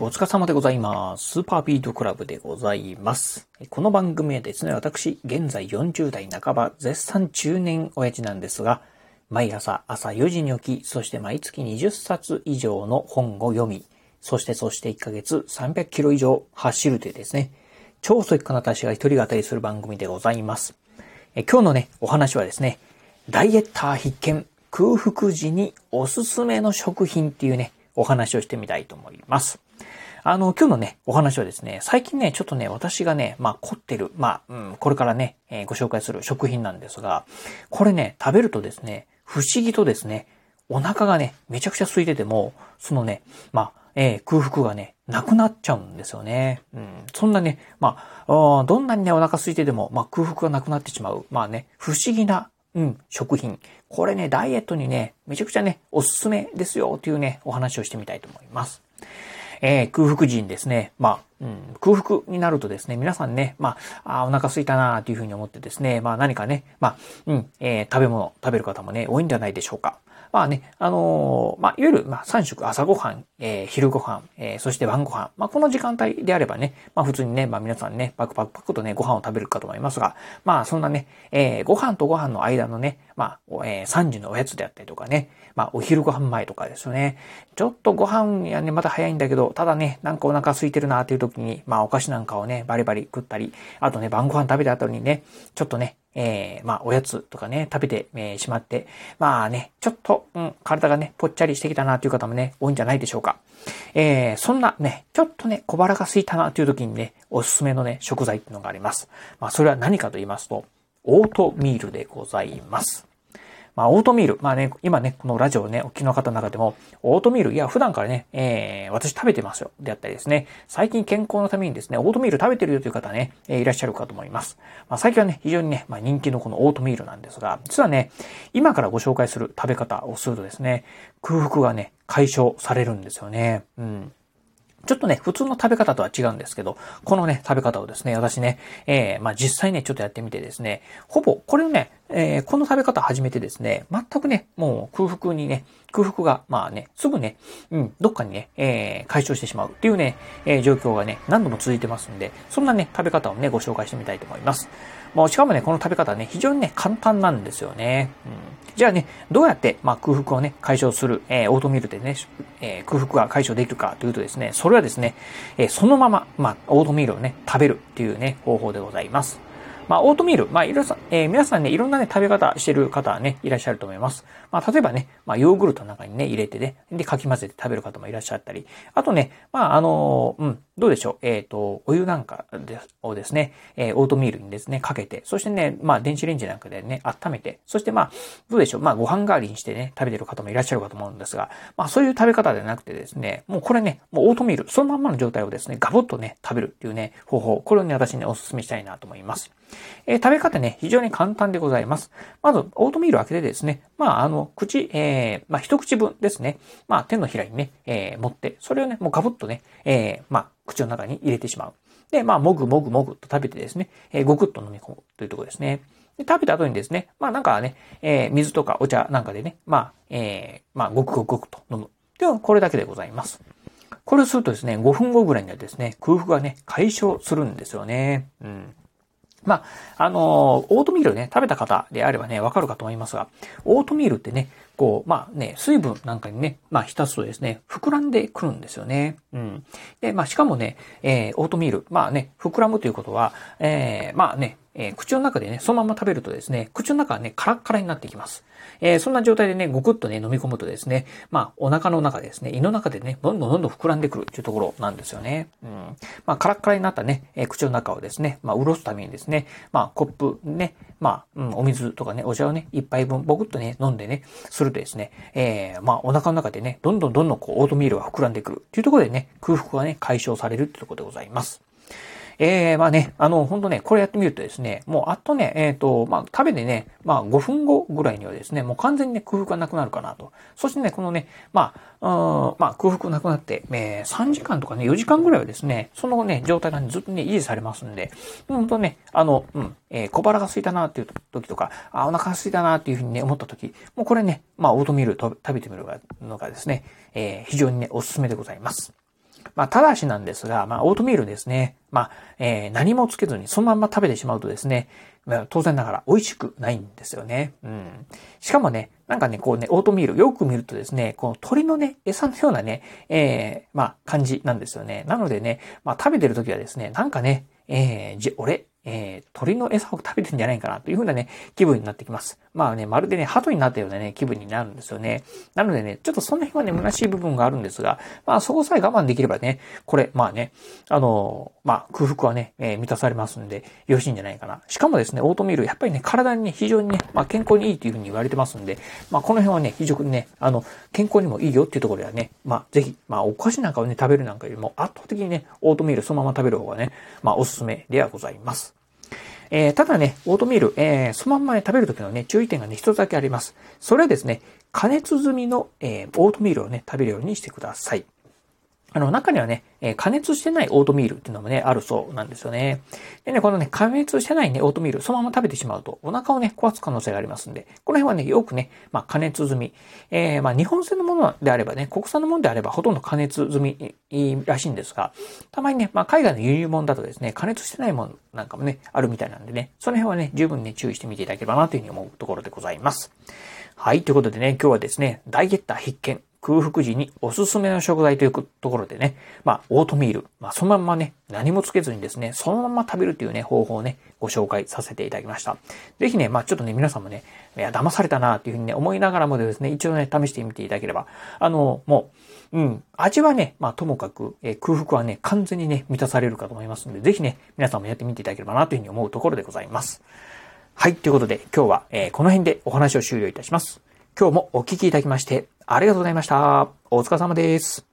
お疲れ様でございます。スーパービートクラブでございます。この番組はですね、私、現在40代半ば、絶賛中年親父なんですが、毎朝朝4時に起き、そして毎月20冊以上の本を読み、そしてそして1ヶ月300キロ以上走るというですね、超速化な私が一人語りする番組でございます。え今日のね、お話はですね、ダイエッター必見、空腹時におすすめの食品っていうね、お話をしてみたいと思います。あの、今日のね、お話はですね、最近ね、ちょっとね、私がね、まあ、凝ってる、まあ、うん、これからね、えーご紹介する食品なんですが、これね、食べるとですね、不思議とですね、お腹がね、めちゃくちゃ空いてても、そのね、まあ、えー空腹がね、なくなっちゃうんですよね。うん。そんなね、まあ、どんなにね、お腹空いてても、まあ、空腹がなくなってしまう。まあね、不思議な、うん、食品。これね、ダイエットにね、めちゃくちゃね、おすすめですよ、というね、お話をしてみたいと思います。えー空腹時にですね、まあ、うん、空腹になるとですね、皆さんね、まあ、あお腹空いたなというふうに思ってですね、まあ何かね、まあ、うん、えー食べ物、食べる方もね、多いんじゃないでしょうか。まあね、あのーまあ、いわゆる、まあ、3食、朝ごはん、えー昼ごはん、えーそして晩ごはん。まあ、この時間帯であればね、まあ、普通にね、まあ、皆さんね、パクパクパクとね、ご飯を食べるかと思いますが、まあ、そんなね、えーご飯とご飯の間のね、まあ、えー3時のおやつであったりとかね、まあ、お昼ご飯前とかですよね。ちょっとご飯やね、まだ早いんだけど、ただね、なんかお腹空いてるなっていう時に、まあ、お菓子なんかをね、バリバリ食ったり、あとね、晩ご飯食べた後にね、ちょっとね、えーまあ、おやつとかね、食べて、えーしまって、まあね、ちょっと、うん、体がね、ぽっちゃりしてきたなという方もね、多いんじゃないでしょうか。えーそんなね、ちょっとね、小腹が空いたなという時にね、おすすめのね、食材っていうのがあります。まあ、それは何かと言いますと、オートミールでございます。まあ、オートミール。まあね、今ね、このラジオね、お聞きの方の中でも、オートミール、いや、普段からね、えー、私食べてますよ。であったりですね、最近健康のためにですね、オートミール食べてるよという方ね、えーいらっしゃるかと思います。まあ、最近はね、非常にね、まあ、人気のこのオートミールなんですが、実はね、今からご紹介する食べ方をするとですね、空腹がね、解消されるんですよね。うん。ちょっとね、普通の食べ方とは違うんですけど、このね、食べ方をですね、私ね、えー、まあ実際ね、ちょっとやってみてですね、ほぼ、これね、えー、この食べ方始めてですね、全くね、もう空腹にね、空腹が、まあね、すぐね、うん、どっかにね、えー、解消してしまうっていうね、えー、状況がね、何度も続いてますんで、そんなね、食べ方をね、ご紹介してみたいと思います。もうしかもね、この食べ方ね、非常にね、簡単なんですよね。うん、じゃあね、どうやって、まあ、空腹をね、解消する、えー、オートミールでね、えー空腹が解消できるかというとですね、それはですね、えーそのまま、まあ、オートミールをね、食べるっていうね、方法でございます。まあ、オートミール、まあ、いろさ、えー皆さんね、いろんなね、食べ方してる方はね、いらっしゃると思います。まあ、例えばね、まあ、ヨーグルトの中にね、入れてね、で、かき混ぜて食べる方もいらっしゃったり、あとね、まあ、あのーうん、どうでしょう、えっ、と、お湯なんかをですね、えーオートミールにですね、かけて、そしてね、まあ、電子レンジなんかでね、温めて、そしてまあ、どうでしょう、まあ、ご飯代わりにしてね、食べてる方もいらっしゃるかと思うんですが、まあ、そういう食べ方ではなくてですね、もうこれね、もうオートミール、そのまんまの状態をですね、ガボッとね、食べるっていうね、方法、これをね、私ね、お勧めしたいなと思います。えー食べ方ね、非常に簡単でございます。まず、オートミールを開けてですね、まあ、あの、口、えー、まあ、一口分ですね、まあ、手のひらにね、えー持って、それをね、もうガボッとね、えーまあ、口の中に入れてしまう。で、まあ、もぐもぐもぐと食べてですね、えーごくっと飲み込むというところですね。で、食べた後にですね、まあ、なんかね、えー水とかお茶なんかでね、まあ、えーまあ、ごくごくごくと飲む。では、これだけでございます。これをするとですね、5分後ぐらいにはですね、空腹がね、解消するんですよね。うん。まあ、あのーオートミールね、食べた方であればね、わかるかと思いますが、オートミールってね、こう、まあね、水分なんかにね、まあ浸すとですね、膨らんでくるんですよね。うん。で、まあしかもね、えー、オートミール、まあね、膨らむということは、えー、まあね、えー口の中でね、そのまま食べるとですね、口の中はね、カラッカラになってきます。えーそんな状態でね、ごくっとね、飲み込むとですね、まあ、お腹の中ですね、胃の中でね、どんどんどんどん膨らんでくるっていうところなんですよね。うん。まあ、カラッカラになったね、えー口の中をですね、まあ、潤すためにですね、まあ、コップね、まあ、うん、お水とかね、お茶をね、一杯分、ボクっとね、飲んでね、するとですね、えーまあ、お腹の中でね、どんどんどんどんこう、オートミールが膨らんでくるっていうところでね、空腹がね、解消されるっていうところでございます。えー、まあね、あの、本当ね、これやってみるとですね、もうあっとね、えっ、と、まあ、食べてね、まあ、5分後ぐらいにはですね、もう完全にね、空腹がなくなるかなと。そしてね、このね、まあ、うん、まあ、空腹なくなって、えー、3時間とかね、4時間ぐらいはですね、そのね、状態が、ね、ずっとね、維持されますんで、本当ね、あの、うん、えー小腹が空いたなっていう時とか、あ、お腹が空いたなっていうふうにね、思った時、もうこれね、まあ、オートミール食べてみるのがですね、えー非常にね、おすすめでございます。まあ、ただしなんですが、まあ、オートミールですね。まあ、えー、何もつけずにそのまんま食べてしまうとですね、ま、当然ながら美味しくないんですよね。うん。しかもね、なんかね、こうね、オートミール、よく見るとですね、この鳥のね、餌のようなね、えー、まあ、感じなんですよね。なのでね、まあ、食べてるときはですね、なんかね、えー、じ、俺、えー、鳥の餌を食べてるんじゃないかなというふうなね、気分になってきます。まあね、まるでね、鳩になったようなね、気分になるんですよね。なのでね、ちょっとその辺はね、虚しい部分があるんですが、まあそこさえ我慢できればね、これ、まあね、あのー、まあ空腹はね、えー、満たされますんで、よろしいんじゃないかな。しかもですね、オートミール、やっぱりね、体にね、非常にね、まあ健康にいいというふうに言われてますんで、まあこの辺はね、非常にね、あの、健康にもいいよっていうところではね、まあぜひ、まあお菓子なんかをね、食べるなんかよりも圧倒的にね、オートミールそのまま食べる方がね、まあおすすめではございます。えー、ただね、オートミール、えー、そのまんま食べるときのね、注意点がね、一つだけあります。それはですね、加熱済みの、えー、オートミールをね、食べるようにしてください。あの、中にはね、え、加熱してないオートミールっていうのもね、あるそうなんですよね。でね、このね、加熱してないね、オートミール、そのまま食べてしまうと、お腹をね、壊す可能性がありますんで、この辺はね、よくね、まあ、加熱済み。えー、まあ、日本製のものであればね、国産のものであれば、ほとんど加熱済みらしいんですが、たまにね、まあ、海外の輸入物だとですね、加熱してないものなんかもね、あるみたいなんでね、その辺はね、十分ね、注意してみていただければなというふうに思うところでございます。はい、ということでね、今日はですね、ダイエッター必見、空腹時におすすめの食材というところでね、まあ、オートミール、まあ、そのまんまね、何もつけずにですね、そのまま食べるというね、方法をね、ご紹介させていただきました。ぜひね、まあ、ちょっとね、皆さんもね、いや、騙されたなっていうふうにね、思いながらもですね、一応ね、試してみていただければ、あの、もう、うん、味はね、まあ、ともかく、えー、空腹はね、完全にね、満たされるかと思いますので、ぜひね、皆さんもやってみていただければなというふうに思うところでございます。はい、ということで、今日は、えー、この辺でお話を終了いたします。今日もお聞きいただきまして、ありがとうございました。お疲れ様です。